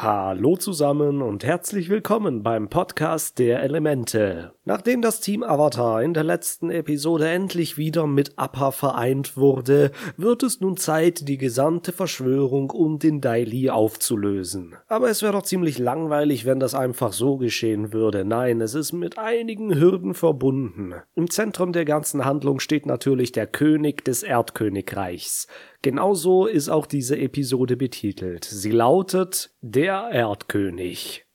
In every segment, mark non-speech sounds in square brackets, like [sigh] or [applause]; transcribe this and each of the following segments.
Hallo zusammen und herzlich willkommen beim Podcast der Elemente. Nachdem das Team Avatar in der letzten Episode endlich wieder mit Appa vereint wurde, wird es nun Zeit, die gesamte Verschwörung um den Daily aufzulösen. Aber es wäre doch ziemlich langweilig, wenn das einfach so geschehen würde. Nein, es ist mit einigen Hürden verbunden. Im Zentrum der ganzen Handlung steht natürlich der König des Erdkönigreichs. Genauso ist auch diese Episode betitelt. Sie lautet Der Erdkönig.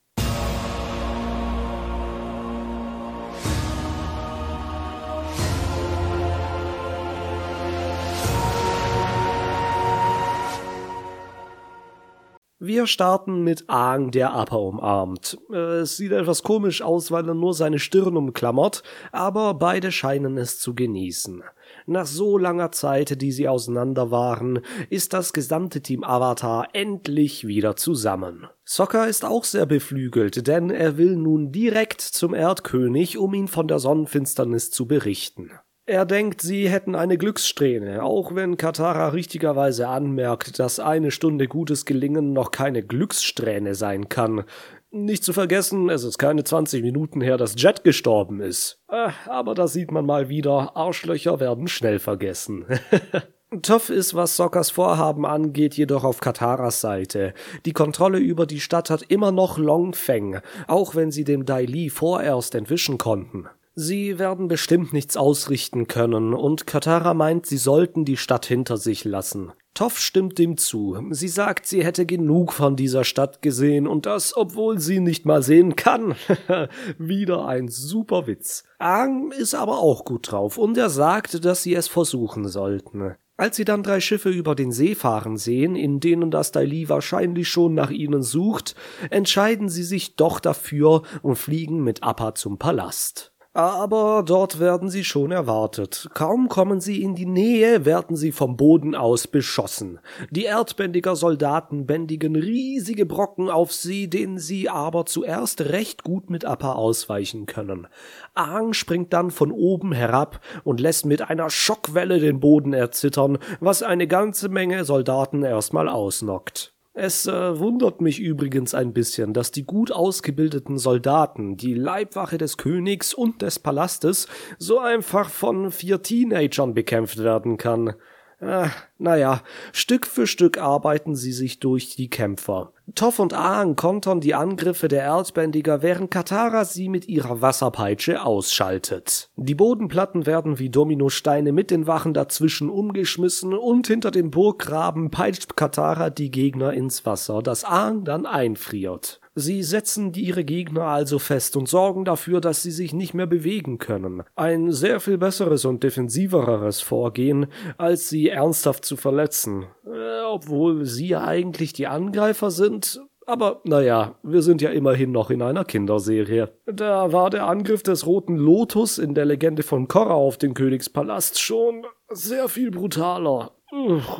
Wir starten mit Aang, der Appa umarmt. Es sieht etwas komisch aus, weil er nur seine Stirn umklammert, aber beide scheinen es zu genießen. Nach so langer Zeit, die sie auseinander waren, ist das gesamte Team Avatar endlich wieder zusammen. Sokka ist auch sehr beflügelt, denn er will nun direkt zum Erdkönig, um ihn von der Sonnenfinsternis zu berichten. Er denkt, sie hätten eine Glückssträhne, auch wenn Katara richtigerweise anmerkt, dass eine Stunde gutes Gelingen noch keine Glückssträhne sein kann. Nicht zu vergessen, es ist keine 20 Minuten her, dass Jet gestorben ist. Äh, aber da sieht man mal wieder, Arschlöcher werden schnell vergessen. [laughs] Toff ist, was Sockers Vorhaben angeht, jedoch auf Kataras Seite. Die Kontrolle über die Stadt hat immer noch Long Feng, auch wenn sie dem Dai Li vorerst entwischen konnten. Sie werden bestimmt nichts ausrichten können, und Katara meint, sie sollten die Stadt hinter sich lassen. Toff stimmt dem zu. Sie sagt, sie hätte genug von dieser Stadt gesehen und das, obwohl sie nicht mal sehen kann. [laughs] Wieder ein super Witz. Aang ist aber auch gut drauf und er sagt, dass sie es versuchen sollten. Als sie dann drei Schiffe über den See fahren sehen, in denen das Daili wahrscheinlich schon nach ihnen sucht, entscheiden sie sich doch dafür und fliegen mit Appa zum Palast. Aber dort werden sie schon erwartet. Kaum kommen sie in die Nähe, werden sie vom Boden aus beschossen. Die erdbändiger Soldaten bändigen riesige Brocken auf sie, denen sie aber zuerst recht gut mit Appa ausweichen können. Aang springt dann von oben herab und lässt mit einer Schockwelle den Boden erzittern, was eine ganze Menge Soldaten erstmal ausnockt. Es äh, wundert mich übrigens ein bisschen, dass die gut ausgebildeten Soldaten, die Leibwache des Königs und des Palastes, so einfach von vier Teenagern bekämpft werden kann. Äh, naja, Stück für Stück arbeiten sie sich durch die Kämpfer. Toff und Aang kontern die Angriffe der Erdbändiger, während Katara sie mit ihrer Wasserpeitsche ausschaltet. Die Bodenplatten werden wie Dominosteine mit den Wachen dazwischen umgeschmissen und hinter dem Burggraben peitscht Katara die Gegner ins Wasser, das Aang dann einfriert. Sie setzen ihre Gegner also fest und sorgen dafür, dass sie sich nicht mehr bewegen können. Ein sehr viel besseres und defensiveres Vorgehen, als sie ernsthaft zu verletzen. Äh, obwohl sie ja eigentlich die Angreifer sind, aber naja, wir sind ja immerhin noch in einer Kinderserie. Da war der Angriff des Roten Lotus in der Legende von Korra auf den Königspalast schon sehr viel brutaler.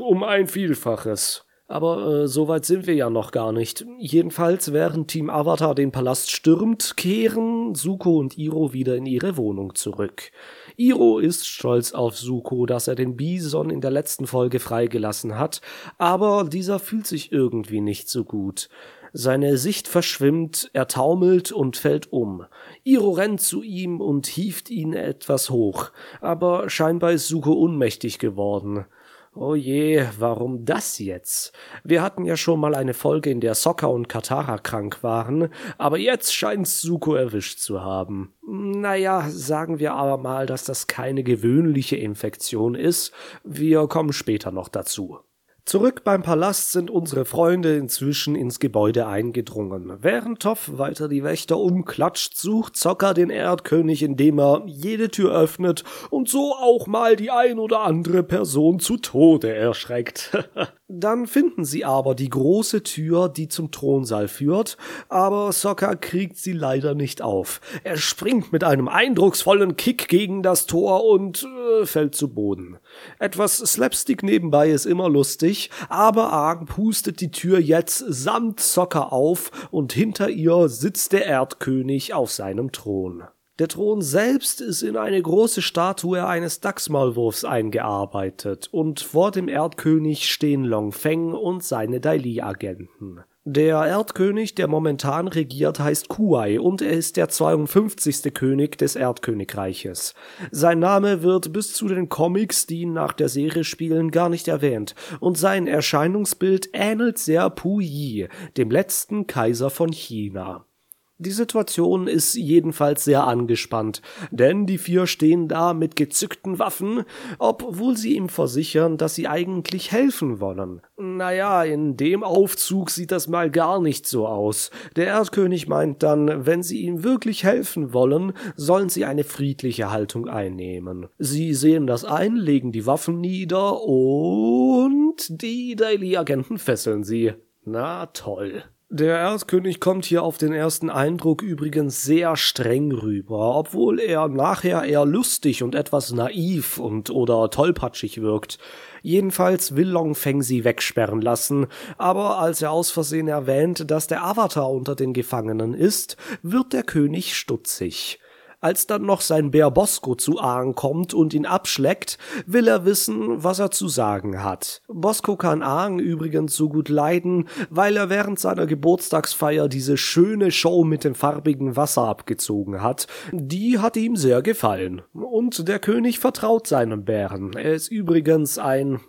Um ein Vielfaches. Aber äh, so weit sind wir ja noch gar nicht. Jedenfalls, während Team Avatar den Palast stürmt, kehren Suko und Iro wieder in ihre Wohnung zurück. Iro ist stolz auf Suko, dass er den Bison in der letzten Folge freigelassen hat, aber dieser fühlt sich irgendwie nicht so gut. Seine Sicht verschwimmt, er taumelt und fällt um. Iro rennt zu ihm und hieft ihn etwas hoch, aber scheinbar ist Suko unmächtig geworden. Oh je, warum das jetzt? Wir hatten ja schon mal eine Folge, in der Sokka und Katara krank waren, aber jetzt scheint's Suko erwischt zu haben. Naja, sagen wir aber mal, dass das keine gewöhnliche Infektion ist. Wir kommen später noch dazu. Zurück beim Palast sind unsere Freunde inzwischen ins Gebäude eingedrungen. Während Toff weiter die Wächter umklatscht, sucht Zocker den Erdkönig, indem er jede Tür öffnet und so auch mal die ein oder andere Person zu Tode erschreckt. [laughs] Dann finden sie aber die große Tür, die zum Thronsaal führt, aber Sokka kriegt sie leider nicht auf. Er springt mit einem eindrucksvollen Kick gegen das Tor und äh, fällt zu Boden. Etwas Slapstick nebenbei ist immer lustig, aber Aang pustet die Tür jetzt samt Sokka auf und hinter ihr sitzt der Erdkönig auf seinem Thron. Der Thron selbst ist in eine große Statue eines Dachsmaulwurfs eingearbeitet und vor dem Erdkönig stehen Long Feng und seine Daili-Agenten. Der Erdkönig, der momentan regiert, heißt Kuai und er ist der 52. König des Erdkönigreiches. Sein Name wird bis zu den Comics, die nach der Serie spielen, gar nicht erwähnt und sein Erscheinungsbild ähnelt sehr Puyi, dem letzten Kaiser von China. Die Situation ist jedenfalls sehr angespannt, denn die vier stehen da mit gezückten Waffen, obwohl sie ihm versichern, dass sie eigentlich helfen wollen. Naja, in dem Aufzug sieht das mal gar nicht so aus. Der Erdkönig meint dann, wenn sie ihm wirklich helfen wollen, sollen sie eine friedliche Haltung einnehmen. Sie sehen das ein, legen die Waffen nieder und die Daily-Agenten fesseln sie. Na toll. Der Erzkönig kommt hier auf den ersten Eindruck übrigens sehr streng rüber, obwohl er nachher eher lustig und etwas naiv und oder tollpatschig wirkt. Jedenfalls will Long Feng sie wegsperren lassen, aber als er aus Versehen erwähnt, dass der Avatar unter den Gefangenen ist, wird der König stutzig. Als dann noch sein Bär Bosco zu Aang kommt und ihn abschleckt, will er wissen, was er zu sagen hat. Bosco kann Aang übrigens so gut leiden, weil er während seiner Geburtstagsfeier diese schöne Show mit dem farbigen Wasser abgezogen hat. Die hat ihm sehr gefallen. Und der König vertraut seinem Bären. Er ist übrigens ein,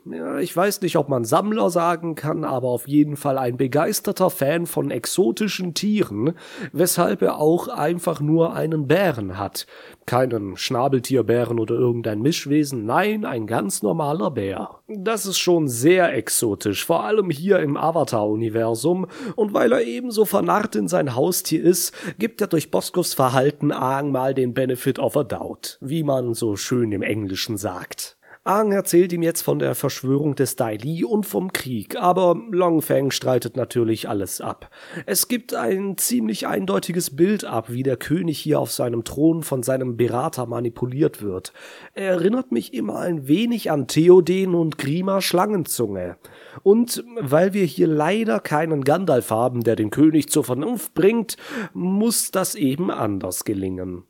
ich weiß nicht, ob man Sammler sagen kann, aber auf jeden Fall ein begeisterter Fan von exotischen Tieren, weshalb er auch einfach nur einen Bären hat hat. Keinen Schnabeltierbären oder irgendein Mischwesen, nein, ein ganz normaler Bär. Das ist schon sehr exotisch, vor allem hier im Avatar-Universum, und weil er ebenso vernarrt in sein Haustier ist, gibt er durch Boscos Verhalten Aang mal den Benefit of a Doubt, wie man so schön im Englischen sagt. Aang erzählt ihm jetzt von der Verschwörung des Dai Li und vom Krieg, aber Long Feng streitet natürlich alles ab. Es gibt ein ziemlich eindeutiges Bild ab, wie der König hier auf seinem Thron von seinem Berater manipuliert wird. Er erinnert mich immer ein wenig an Theoden und Grima Schlangenzunge. Und weil wir hier leider keinen Gandalf haben, der den König zur Vernunft bringt, muss das eben anders gelingen.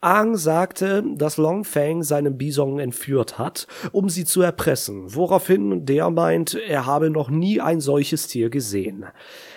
Aang sagte, dass Long Fang seinen Bison entführt hat, um sie zu erpressen, woraufhin der meint, er habe noch nie ein solches Tier gesehen.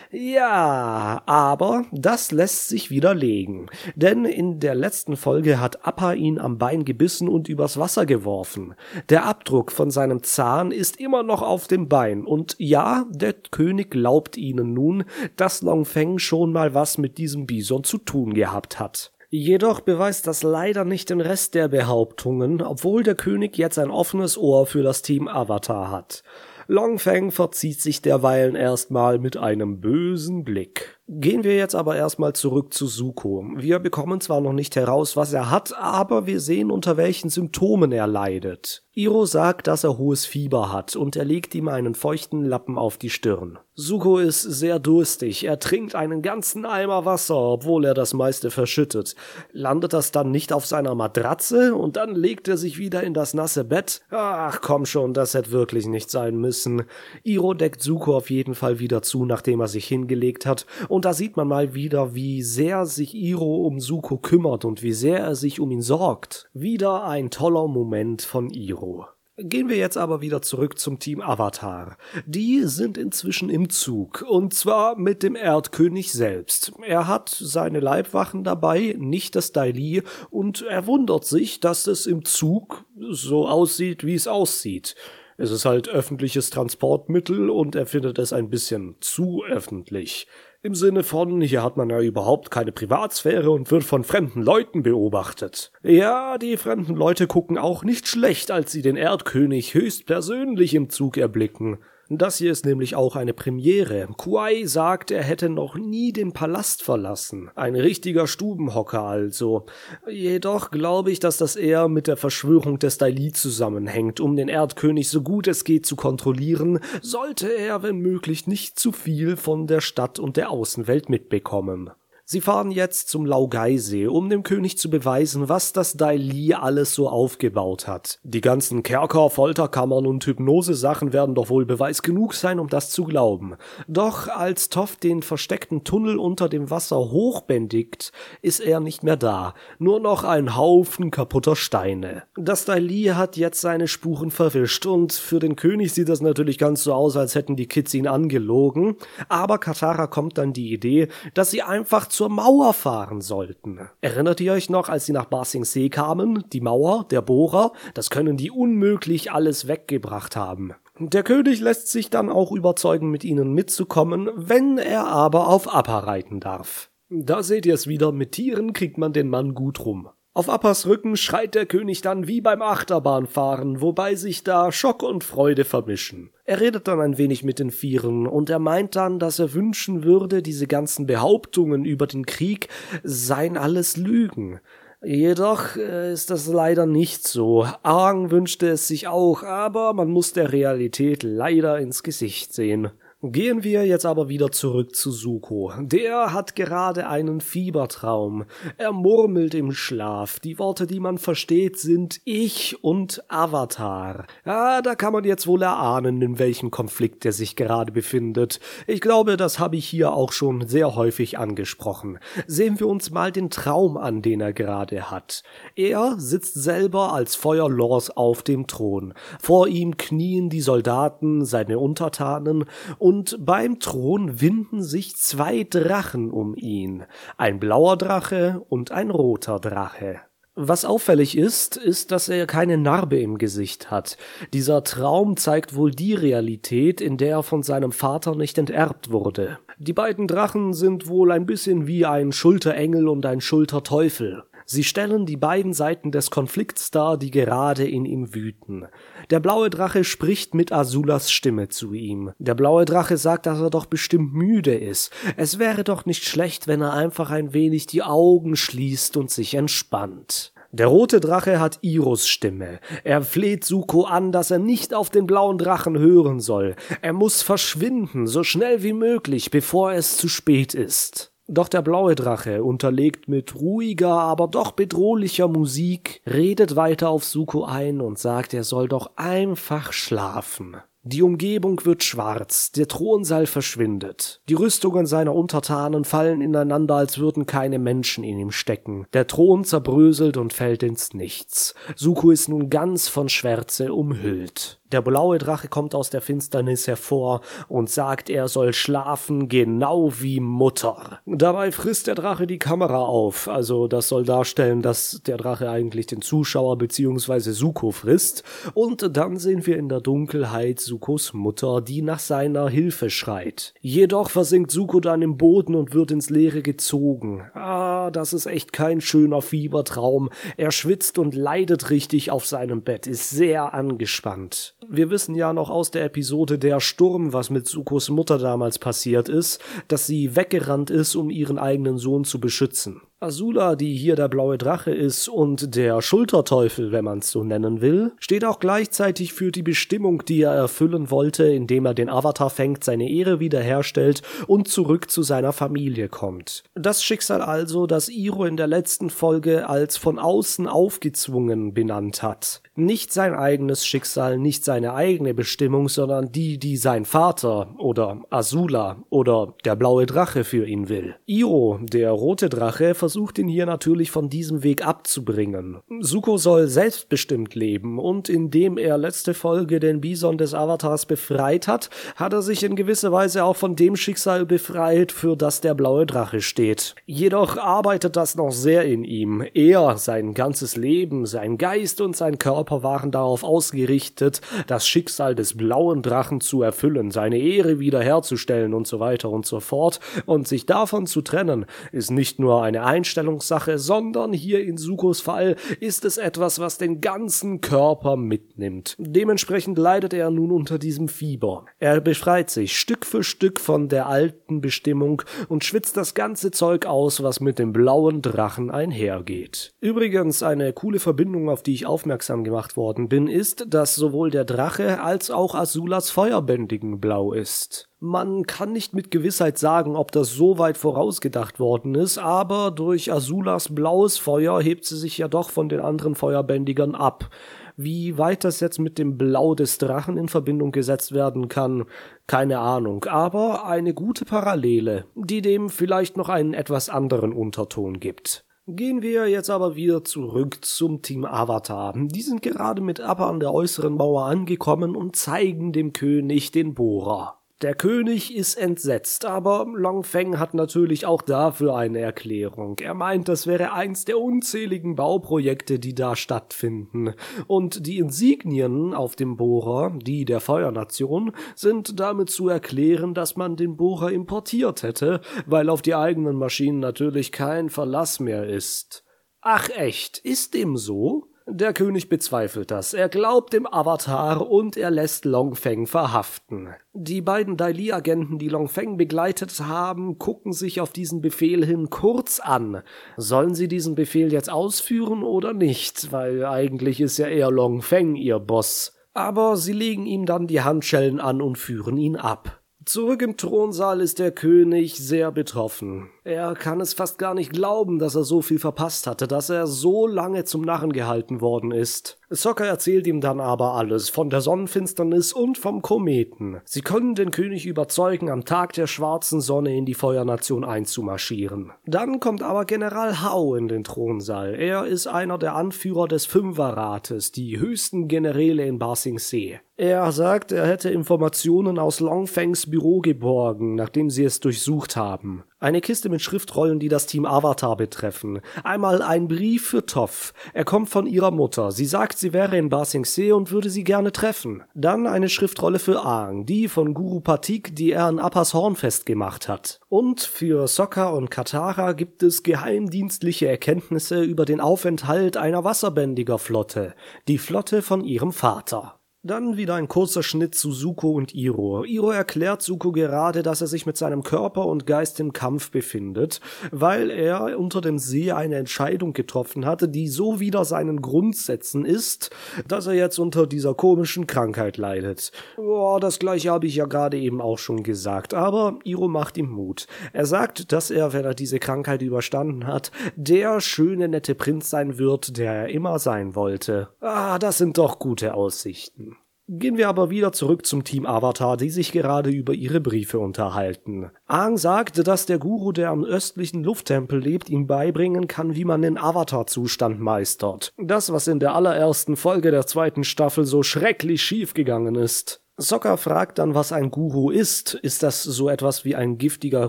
Ja, aber das lässt sich widerlegen, denn in der letzten Folge hat Appa ihn am Bein gebissen und übers Wasser geworfen. Der Abdruck von seinem Zahn ist immer noch auf dem Bein und ja, der König glaubt ihnen nun, dass Long Feng schon mal was mit diesem Bison zu tun gehabt hat. Jedoch beweist das leider nicht den Rest der Behauptungen, obwohl der König jetzt ein offenes Ohr für das Team Avatar hat. Longfang verzieht sich derweilen erstmal mit einem bösen Blick. Gehen wir jetzt aber erstmal zurück zu Suko. Wir bekommen zwar noch nicht heraus, was er hat, aber wir sehen, unter welchen Symptomen er leidet. Iro sagt, dass er hohes Fieber hat und er legt ihm einen feuchten Lappen auf die Stirn. Suko ist sehr durstig, er trinkt einen ganzen Eimer Wasser, obwohl er das meiste verschüttet. Landet das dann nicht auf seiner Matratze und dann legt er sich wieder in das nasse Bett? Ach komm schon, das hätte wirklich nicht sein müssen. Iro deckt Suko auf jeden Fall wieder zu, nachdem er sich hingelegt hat und und da sieht man mal wieder, wie sehr sich Iro um Suko kümmert und wie sehr er sich um ihn sorgt. Wieder ein toller Moment von Iro. Gehen wir jetzt aber wieder zurück zum Team Avatar. Die sind inzwischen im Zug, und zwar mit dem Erdkönig selbst. Er hat seine Leibwachen dabei, nicht das Daili, und er wundert sich, dass es im Zug so aussieht, wie es aussieht. Es ist halt öffentliches Transportmittel und er findet es ein bisschen zu öffentlich. Im Sinne von, hier hat man ja überhaupt keine Privatsphäre und wird von fremden Leuten beobachtet. Ja, die fremden Leute gucken auch nicht schlecht, als sie den Erdkönig höchstpersönlich im Zug erblicken. Das hier ist nämlich auch eine Premiere. Kuai sagt, er hätte noch nie den Palast verlassen. Ein richtiger Stubenhocker also. Jedoch glaube ich, dass das eher mit der Verschwörung des Daili zusammenhängt, um den Erdkönig so gut es geht zu kontrollieren, sollte er, wenn möglich, nicht zu viel von der Stadt und der Außenwelt mitbekommen. Sie fahren jetzt zum Laugeisee, um dem König zu beweisen, was das Dai Li alles so aufgebaut hat. Die ganzen Kerker, Folterkammern und Hypnose-Sachen werden doch wohl Beweis genug sein, um das zu glauben. Doch als Toff den versteckten Tunnel unter dem Wasser hochbändigt, ist er nicht mehr da. Nur noch ein Haufen kaputter Steine. Das Dai Li hat jetzt seine Spuren verwischt und für den König sieht das natürlich ganz so aus, als hätten die Kids ihn angelogen. Aber Katara kommt dann die Idee, dass sie einfach zu zur Mauer fahren sollten. Erinnert ihr euch noch, als sie nach Basing See kamen? Die Mauer, der Bohrer, das können die unmöglich alles weggebracht haben. Der König lässt sich dann auch überzeugen, mit ihnen mitzukommen, wenn er aber auf Appa reiten darf. Da seht ihr es wieder, mit Tieren kriegt man den Mann gut rum. Auf Appas Rücken schreit der König dann wie beim Achterbahnfahren, wobei sich da Schock und Freude vermischen. Er redet dann ein wenig mit den Vieren und er meint dann, dass er wünschen würde, diese ganzen Behauptungen über den Krieg seien alles Lügen. Jedoch äh, ist das leider nicht so. Aang wünschte es sich auch, aber man muss der Realität leider ins Gesicht sehen. Gehen wir jetzt aber wieder zurück zu Suko. Der hat gerade einen Fiebertraum. Er murmelt im Schlaf. Die Worte, die man versteht, sind Ich und Avatar. Ja, da kann man jetzt wohl erahnen, in welchem Konflikt er sich gerade befindet. Ich glaube, das habe ich hier auch schon sehr häufig angesprochen. Sehen wir uns mal den Traum an, den er gerade hat. Er sitzt selber als Feuerlors auf dem Thron. Vor ihm knien die Soldaten, seine Untertanen, und beim Thron winden sich zwei Drachen um ihn, ein blauer Drache und ein roter Drache. Was auffällig ist, ist, dass er keine Narbe im Gesicht hat. Dieser Traum zeigt wohl die Realität, in der er von seinem Vater nicht enterbt wurde. Die beiden Drachen sind wohl ein bisschen wie ein Schulterengel und ein Schulterteufel. Sie stellen die beiden Seiten des Konflikts dar, die gerade in ihm wüten. Der blaue Drache spricht mit Azulas Stimme zu ihm. Der blaue Drache sagt, dass er doch bestimmt müde ist. Es wäre doch nicht schlecht, wenn er einfach ein wenig die Augen schließt und sich entspannt. Der rote Drache hat Iros Stimme. Er fleht Suko an, dass er nicht auf den blauen Drachen hören soll. Er muss verschwinden, so schnell wie möglich, bevor es zu spät ist. Doch der blaue Drache, unterlegt mit ruhiger, aber doch bedrohlicher Musik, redet weiter auf Suko ein und sagt, er soll doch einfach schlafen. Die Umgebung wird schwarz, der Thronsaal verschwindet. Die Rüstungen seiner Untertanen fallen ineinander, als würden keine Menschen in ihm stecken. Der Thron zerbröselt und fällt ins Nichts. Suko ist nun ganz von Schwärze umhüllt. Der blaue Drache kommt aus der Finsternis hervor und sagt, er soll schlafen, genau wie Mutter. Dabei frisst der Drache die Kamera auf, also das soll darstellen, dass der Drache eigentlich den Zuschauer bzw. Suko frisst. Und dann sehen wir in der Dunkelheit Sukos Mutter, die nach seiner Hilfe schreit. Jedoch versinkt Suko dann im Boden und wird ins Leere gezogen. Ah, das ist echt kein schöner Fiebertraum. Er schwitzt und leidet richtig auf seinem Bett, ist sehr angespannt. Wir wissen ja noch aus der Episode Der Sturm, was mit Sukos Mutter damals passiert ist, dass sie weggerannt ist, um ihren eigenen Sohn zu beschützen. Azula, die hier der blaue Drache ist und der Schulterteufel, wenn man's so nennen will, steht auch gleichzeitig für die Bestimmung, die er erfüllen wollte, indem er den Avatar fängt, seine Ehre wiederherstellt und zurück zu seiner Familie kommt. Das Schicksal also, das Iro in der letzten Folge als von außen aufgezwungen benannt hat. Nicht sein eigenes Schicksal, nicht seine eigene Bestimmung, sondern die, die sein Vater oder Azula oder der blaue Drache für ihn will. Iro, der rote Drache, versucht ihn hier natürlich von diesem Weg abzubringen. Suko soll selbstbestimmt leben und indem er letzte Folge den Bison des Avatars befreit hat, hat er sich in gewisser Weise auch von dem Schicksal befreit, für das der blaue Drache steht. Jedoch arbeitet das noch sehr in ihm. Er, sein ganzes Leben, sein Geist und sein Körper waren darauf ausgerichtet, das Schicksal des blauen Drachen zu erfüllen, seine Ehre wiederherzustellen und so weiter und so fort. Und sich davon zu trennen, ist nicht nur eine Einstellungssache, sondern hier in Sukos Fall ist es etwas, was den ganzen Körper mitnimmt. Dementsprechend leidet er nun unter diesem Fieber. Er befreit sich Stück für Stück von der alten Bestimmung und schwitzt das ganze Zeug aus, was mit dem blauen Drachen einhergeht. Übrigens eine coole Verbindung, auf die ich aufmerksam gemacht worden bin, ist, dass sowohl der Drache als auch Azulas Feuerbändigen blau ist. Man kann nicht mit Gewissheit sagen, ob das so weit vorausgedacht worden ist, aber durch Azulas blaues Feuer hebt sie sich ja doch von den anderen Feuerbändigern ab. Wie weit das jetzt mit dem Blau des Drachen in Verbindung gesetzt werden kann, keine Ahnung, aber eine gute Parallele, die dem vielleicht noch einen etwas anderen Unterton gibt. Gehen wir jetzt aber wieder zurück zum Team Avatar. Die sind gerade mit Appa an der äußeren Mauer angekommen und zeigen dem König den Bohrer. Der König ist entsetzt, aber Long Feng hat natürlich auch dafür eine Erklärung. Er meint, das wäre eins der unzähligen Bauprojekte, die da stattfinden. Und die Insignien auf dem Bohrer, die der Feuernation, sind damit zu erklären, dass man den Bohrer importiert hätte, weil auf die eigenen Maschinen natürlich kein Verlass mehr ist. Ach echt, ist dem so? Der König bezweifelt das. Er glaubt dem Avatar und er lässt Longfeng verhaften. Die beiden Daili-Agenten, die Longfeng begleitet haben, gucken sich auf diesen Befehl hin kurz an. Sollen sie diesen Befehl jetzt ausführen oder nicht? Weil eigentlich ist ja eher Longfeng ihr Boss. Aber sie legen ihm dann die Handschellen an und führen ihn ab. Zurück im Thronsaal ist der König sehr betroffen. Er kann es fast gar nicht glauben, dass er so viel verpasst hatte, dass er so lange zum Narren gehalten worden ist. Sokka erzählt ihm dann aber alles, von der Sonnenfinsternis und vom Kometen. Sie können den König überzeugen, am Tag der schwarzen Sonne in die Feuernation einzumarschieren. Dann kommt aber General Hao in den Thronsaal. Er ist einer der Anführer des Fünferrates, die höchsten Generäle in Ba Sing Se. Er sagt, er hätte Informationen aus Longfangs Büro geborgen, nachdem sie es durchsucht haben. Eine Kiste mit Schriftrollen, die das Team Avatar betreffen. Einmal ein Brief für Toff. Er kommt von ihrer Mutter. Sie sagt, sie wäre in Ba Sing Se und würde sie gerne treffen. Dann eine Schriftrolle für Aang, die von Guru Patik, die er an Appas Horn festgemacht hat. Und für Sokka und Katara gibt es geheimdienstliche Erkenntnisse über den Aufenthalt einer Wasserbändigerflotte. Die Flotte von ihrem Vater. Dann wieder ein kurzer Schnitt zu Suko und Iro. Iro erklärt Suko gerade, dass er sich mit seinem Körper und Geist im Kampf befindet, weil er unter dem See eine Entscheidung getroffen hatte, die so wider seinen Grundsätzen ist, dass er jetzt unter dieser komischen Krankheit leidet. Boah, das gleiche habe ich ja gerade eben auch schon gesagt, aber Iro macht ihm Mut. Er sagt, dass er, wenn er diese Krankheit überstanden hat, der schöne, nette Prinz sein wird, der er immer sein wollte. Ah, das sind doch gute Aussichten. Gehen wir aber wieder zurück zum Team Avatar, die sich gerade über ihre Briefe unterhalten. Aang sagt, dass der Guru, der am östlichen Lufttempel lebt, ihm beibringen kann, wie man den Avatar-Zustand meistert. Das, was in der allerersten Folge der zweiten Staffel so schrecklich schiefgegangen ist. Sokka fragt dann, was ein Guru ist. Ist das so etwas wie ein giftiger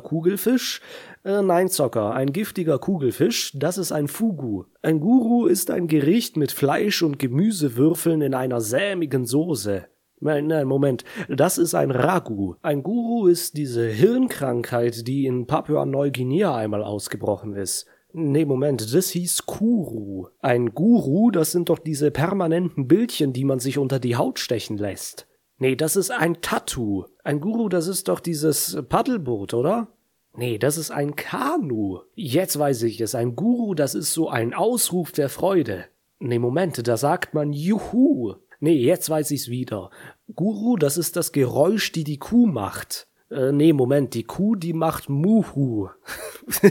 Kugelfisch? Äh, nein, Zocker, ein giftiger Kugelfisch, das ist ein Fugu. Ein Guru ist ein Gericht mit Fleisch und Gemüsewürfeln in einer sämigen Soße. Nein, nein, Moment. Das ist ein Ragu. Ein Guru ist diese Hirnkrankheit, die in Papua-Neuguinea einmal ausgebrochen ist. Nee, Moment, das hieß Kuru. Ein Guru, das sind doch diese permanenten Bildchen, die man sich unter die Haut stechen lässt. Nee, das ist ein Tattoo. Ein Guru, das ist doch dieses Paddelboot, oder? Nee, das ist ein Kanu. Jetzt weiß ich es. Ein Guru, das ist so ein Ausruf der Freude. Nee, Moment, da sagt man Juhu. Nee, jetzt weiß ich's wieder. Guru, das ist das Geräusch, die die Kuh macht. Äh, nee, Moment, die Kuh, die macht Muhu. [laughs]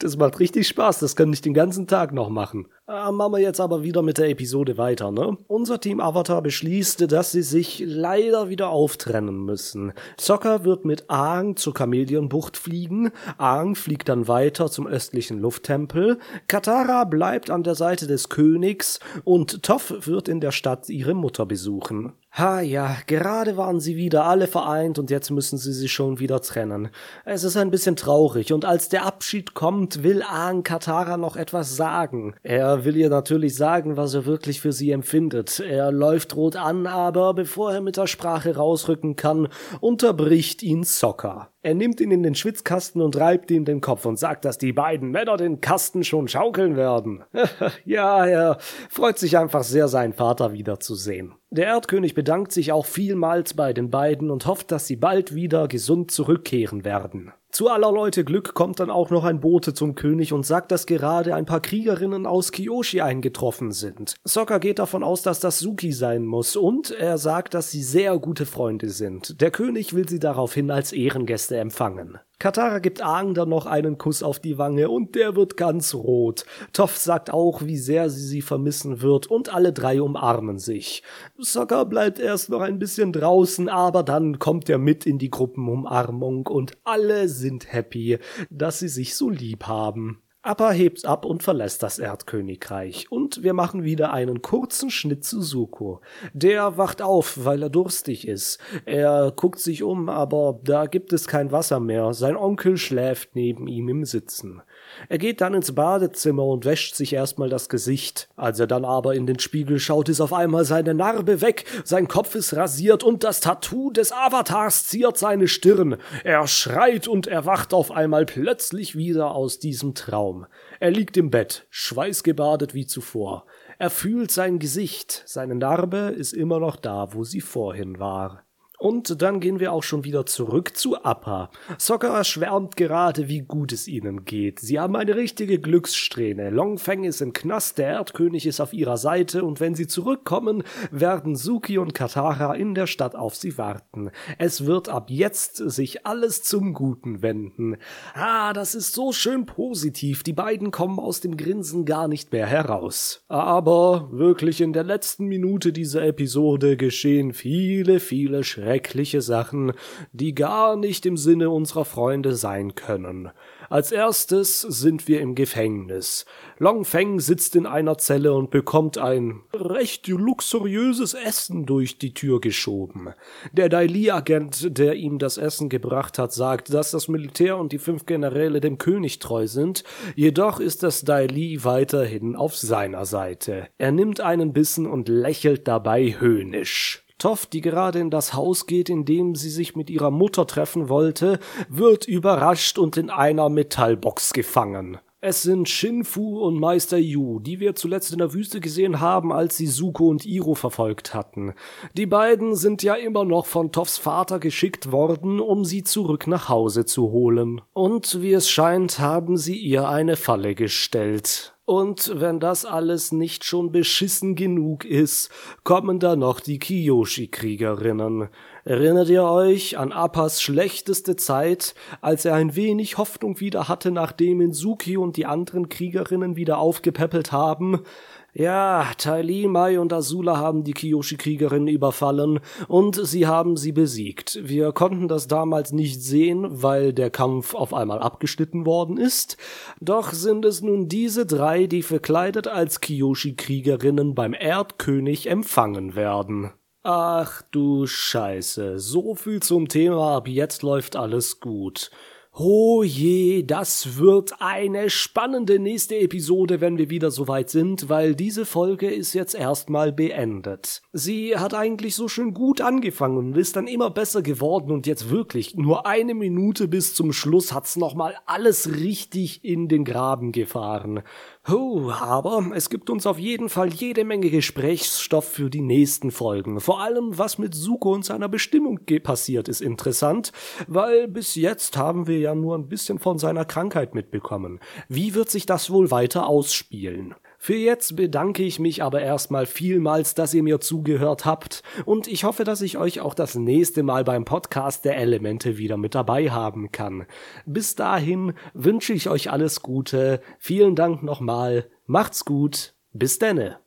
das macht richtig Spaß, das kann ich den ganzen Tag noch machen. Äh, machen wir jetzt aber wieder mit der Episode weiter, ne? Unser Team Avatar beschließt, dass sie sich leider wieder auftrennen müssen. Sokka wird mit Aang zur Chameleonbucht fliegen, Aang fliegt dann weiter zum östlichen Lufttempel, Katara bleibt an der Seite des Königs und Toph wird in der Stadt ihre Mutter besuchen. Ha ja, gerade waren sie wieder alle vereint und jetzt müssen sie sich schon wieder trennen. Es ist ein bisschen traurig und als der Abschied kommt, will Aang Katara noch etwas sagen. Er will ihr natürlich sagen, was er wirklich für sie empfindet. Er läuft rot an, aber bevor er mit der Sprache rausrücken kann, unterbricht ihn Sokka. Er nimmt ihn in den Schwitzkasten und reibt ihm den Kopf und sagt, dass die beiden Männer den Kasten schon schaukeln werden. [laughs] ja, er freut sich einfach sehr, seinen Vater wiederzusehen. Der Erdkönig bedankt sich auch vielmals bei den beiden und hofft, dass sie bald wieder gesund zurückkehren werden. Zu aller Leute Glück kommt dann auch noch ein Bote zum König und sagt, dass gerade ein paar Kriegerinnen aus Kyoshi eingetroffen sind. Sokka geht davon aus, dass das Suki sein muss und er sagt, dass sie sehr gute Freunde sind. Der König will sie daraufhin als Ehrengäste empfangen. Katara gibt Aang dann noch einen Kuss auf die Wange und der wird ganz rot. Toph sagt auch, wie sehr sie sie vermissen wird und alle drei umarmen sich. Sokka bleibt erst noch ein bisschen draußen, aber dann kommt er mit in die Gruppenumarmung und alle sind happy, dass sie sich so lieb haben. Appa hebt ab und verlässt das Erdkönigreich. Und wir machen wieder einen kurzen Schnitt zu Suko. Der wacht auf, weil er durstig ist. Er guckt sich um, aber da gibt es kein Wasser mehr. Sein Onkel schläft neben ihm im Sitzen. Er geht dann ins Badezimmer und wäscht sich erstmal das Gesicht. Als er dann aber in den Spiegel schaut, ist auf einmal seine Narbe weg, sein Kopf ist rasiert und das Tattoo des Avatars ziert seine Stirn. Er schreit und erwacht auf einmal plötzlich wieder aus diesem Traum. Er liegt im Bett, schweißgebadet wie zuvor. Er fühlt sein Gesicht, seine Narbe ist immer noch da, wo sie vorhin war. Und dann gehen wir auch schon wieder zurück zu Appa. Sokka schwärmt gerade, wie gut es ihnen geht. Sie haben eine richtige Glückssträhne. Longfeng ist im Knast, der Erdkönig ist auf ihrer Seite und wenn sie zurückkommen, werden Suki und Katara in der Stadt auf sie warten. Es wird ab jetzt sich alles zum Guten wenden. Ah, das ist so schön positiv. Die beiden kommen aus dem Grinsen gar nicht mehr heraus. Aber wirklich in der letzten Minute dieser Episode geschehen viele, viele Schrecken schreckliche Sachen, die gar nicht im Sinne unserer Freunde sein können. Als erstes sind wir im Gefängnis. Long Feng sitzt in einer Zelle und bekommt ein recht luxuriöses Essen durch die Tür geschoben. Der Dai Li-Agent, der ihm das Essen gebracht hat, sagt, dass das Militär und die fünf Generäle dem König treu sind, jedoch ist das Dai Li weiterhin auf seiner Seite. Er nimmt einen Bissen und lächelt dabei höhnisch. Toff, die gerade in das Haus geht, in dem sie sich mit ihrer Mutter treffen wollte, wird überrascht und in einer Metallbox gefangen. Es sind Shinfu und Meister Yu, die wir zuletzt in der Wüste gesehen haben, als sie Suko und Iro verfolgt hatten. Die beiden sind ja immer noch von Toffs Vater geschickt worden, um sie zurück nach Hause zu holen. Und wie es scheint, haben sie ihr eine Falle gestellt. Und wenn das alles nicht schon beschissen genug ist, kommen da noch die Kiyoshi-Kriegerinnen. Erinnert ihr euch an Appas schlechteste Zeit, als er ein wenig Hoffnung wieder hatte, nachdem ihn Suki und die anderen Kriegerinnen wieder aufgepäppelt haben? Ja, Taili, Mai und Azula haben die Kiyoshi-Kriegerinnen überfallen und sie haben sie besiegt. Wir konnten das damals nicht sehen, weil der Kampf auf einmal abgeschnitten worden ist. Doch sind es nun diese drei, die verkleidet als Kiyoshi-Kriegerinnen beim Erdkönig empfangen werden. Ach du Scheiße, so viel zum Thema, ab jetzt läuft alles gut. Oh je, das wird eine spannende nächste Episode, wenn wir wieder soweit sind, weil diese Folge ist jetzt erstmal beendet. Sie hat eigentlich so schön gut angefangen und ist dann immer besser geworden und jetzt wirklich nur eine Minute bis zum Schluss hat's nochmal alles richtig in den Graben gefahren. Oh, aber es gibt uns auf jeden Fall jede Menge Gesprächsstoff für die nächsten Folgen. Vor allem, was mit Suko und seiner Bestimmung passiert, ist interessant, weil bis jetzt haben wir ja nur ein bisschen von seiner Krankheit mitbekommen. Wie wird sich das wohl weiter ausspielen? Für jetzt bedanke ich mich aber erstmal vielmals, dass ihr mir zugehört habt und ich hoffe, dass ich euch auch das nächste Mal beim Podcast der Elemente wieder mit dabei haben kann. Bis dahin wünsche ich euch alles Gute, vielen Dank nochmal, macht's gut, bis denne.